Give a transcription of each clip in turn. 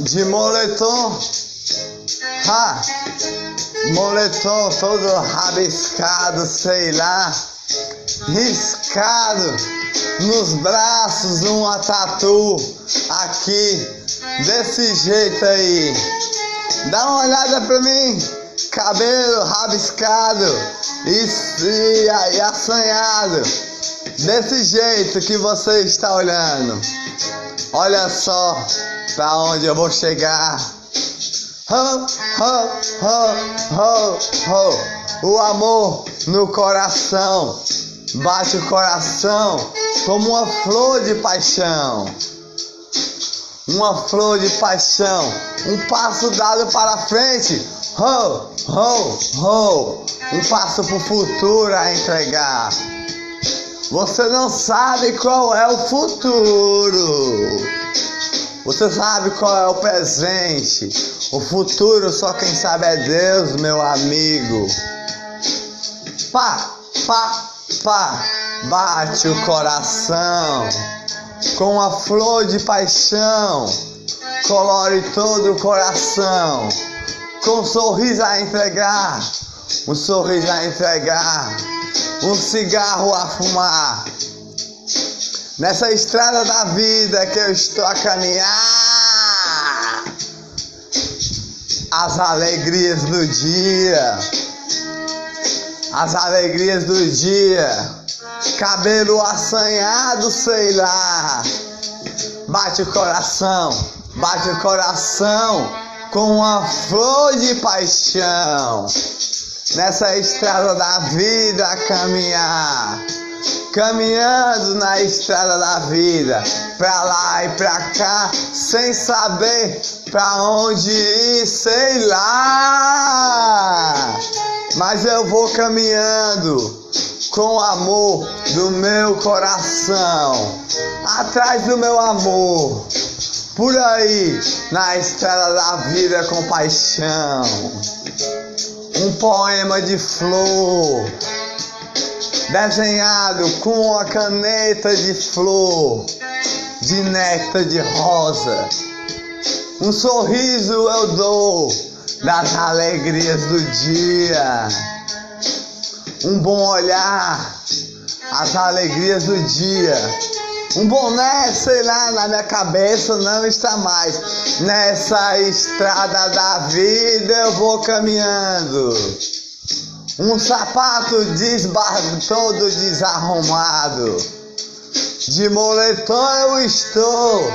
De moletom. Ha! Moletom todo rabiscado, sei lá. Riscado nos braços, uma tatu aqui, desse jeito aí. Dá uma olhada pra mim, cabelo rabiscado e, e, e assanhado, desse jeito que você está olhando. Olha só pra onde eu vou chegar. Ho, ho, ho, ho, ho. O amor no coração bate o coração como uma flor de paixão. Uma flor de paixão, um passo dado para frente, ho, ho, ho, um passo para o futuro a entregar. Você não sabe qual é o futuro. Você sabe qual é o presente. O futuro só quem sabe é Deus, meu amigo. Pá, pá, pá, bate o coração com a flor de paixão. Colore todo o coração com um sorriso a entregar, um sorriso a entregar um cigarro a fumar. Nessa estrada da vida que eu estou a caminhar, as alegrias do dia, as alegrias do dia, cabelo assanhado, sei lá, bate o coração, bate o coração com uma flor de paixão nessa estrada da vida a caminhar. Caminhando na estrada da vida, pra lá e pra cá, sem saber pra onde ir, sei lá. Mas eu vou caminhando com amor do meu coração, atrás do meu amor, por aí na estrada da vida com paixão um poema de flor, desenhado com a caneta de flor, de néctar de rosa. Um sorriso eu dou das alegrias do dia, um bom olhar, as alegrias do dia um boné, sei lá, na minha cabeça não está mais. Nessa estrada da vida eu vou caminhando. Um sapato desbar todo desarrumado. De moletom eu estou.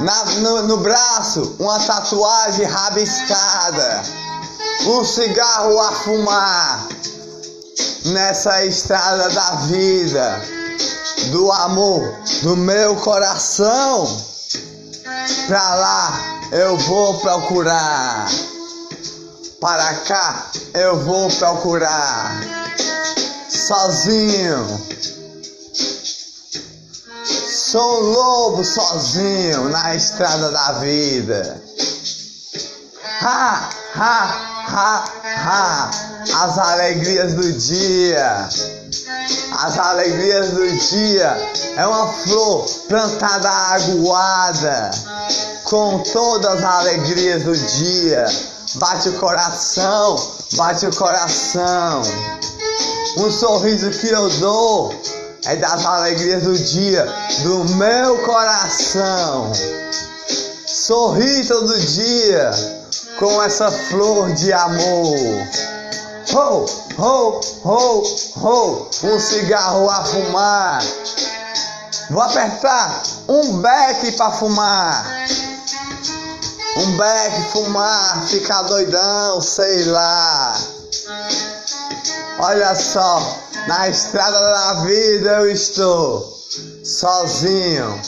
Na, no, no braço, uma tatuagem rabiscada. Um cigarro a fumar. Nessa estrada da vida do amor do meu coração. Pra lá eu vou procurar. Para cá eu vou procurar. Sozinho. Sou lobo sozinho na estrada da vida. Ha, ha, ha, ha. As alegrias do dia as alegrias do dia é uma flor plantada aguada com todas as alegrias do dia. Bate o coração, bate o coração. Um sorriso que eu dou é das alegrias do dia do meu coração. Sorri todo dia com essa flor de amor ho, ho, ho, ho, um cigarro a fumar. Vou apertar um beck para fumar. Um beck, fumar, ficar doidão, sei lá. Olha só, na estrada da vida eu estou sozinho.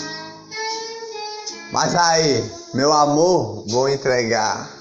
Mas aí, meu amor, vou entregar.